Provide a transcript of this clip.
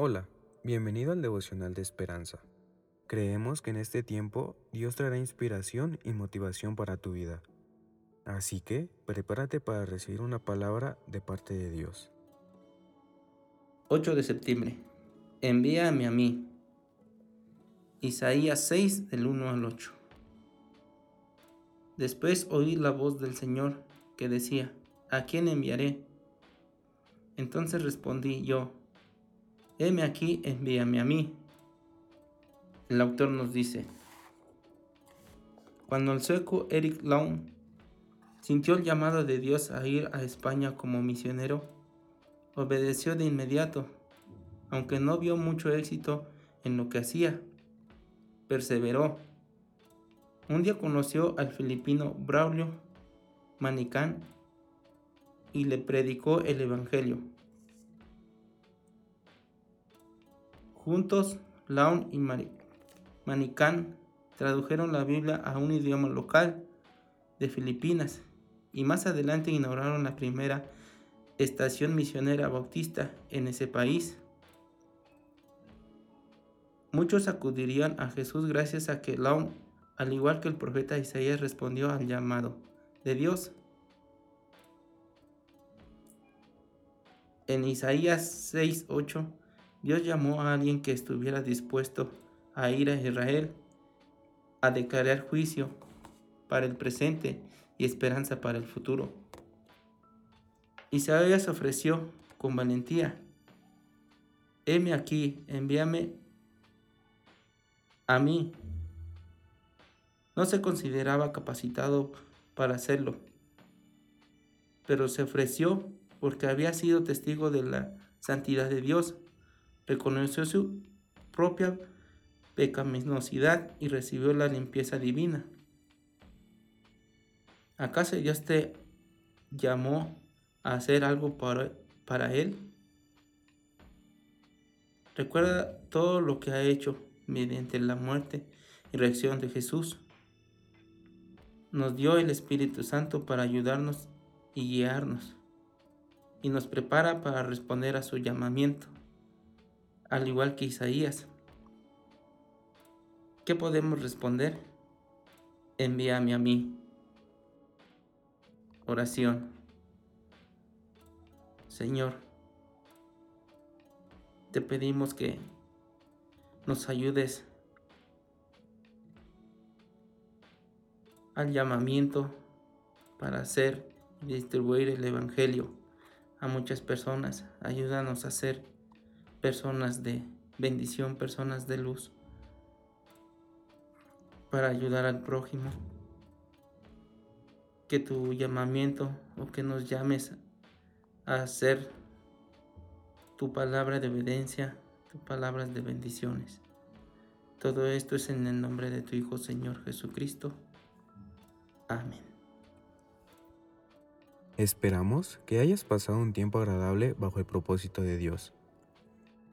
Hola, bienvenido al devocional de esperanza. Creemos que en este tiempo Dios traerá inspiración y motivación para tu vida. Así que prepárate para recibir una palabra de parte de Dios. 8 de septiembre. Envíame a mí. Isaías 6 del 1 al 8. Después oí la voz del Señor que decía, ¿a quién enviaré? Entonces respondí yo, heme aquí, envíame a mí. El autor nos dice, cuando el sueco Eric Laum sintió el llamado de Dios a ir a España como misionero, obedeció de inmediato, aunque no vio mucho éxito en lo que hacía. Perseveró. Un día conoció al filipino Braulio Manicán y le predicó el Evangelio. Juntos, Laun y Manicán tradujeron la Biblia a un idioma local de Filipinas y más adelante inauguraron la primera estación misionera bautista en ese país. Muchos acudirían a Jesús gracias a que Laun, al igual que el profeta Isaías, respondió al llamado de Dios. En Isaías 6:8, Dios llamó a alguien que estuviera dispuesto a ir a Israel a declarar juicio para el presente y esperanza para el futuro. Isaías ofreció con valentía, heme aquí, envíame a mí. No se consideraba capacitado para hacerlo, pero se ofreció porque había sido testigo de la santidad de Dios, reconoció su propia pecaminosidad y recibió la limpieza divina. ¿Acaso Dios te llamó a hacer algo para, para Él? Recuerda todo lo que ha hecho mediante la muerte y reacción de Jesús. Nos dio el Espíritu Santo para ayudarnos y guiarnos y nos prepara para responder a su llamamiento, al igual que Isaías. ¿Qué podemos responder? Envíame a mí. Oración. Señor, te pedimos que nos ayudes al llamamiento para hacer y distribuir el Evangelio a muchas personas. Ayúdanos a ser personas de bendición, personas de luz, para ayudar al prójimo. Que tu llamamiento o que nos llames a hacer tu palabra de evidencia, tu palabras de bendiciones. Todo esto es en el nombre de tu Hijo Señor Jesucristo. Amén. Esperamos que hayas pasado un tiempo agradable bajo el propósito de Dios.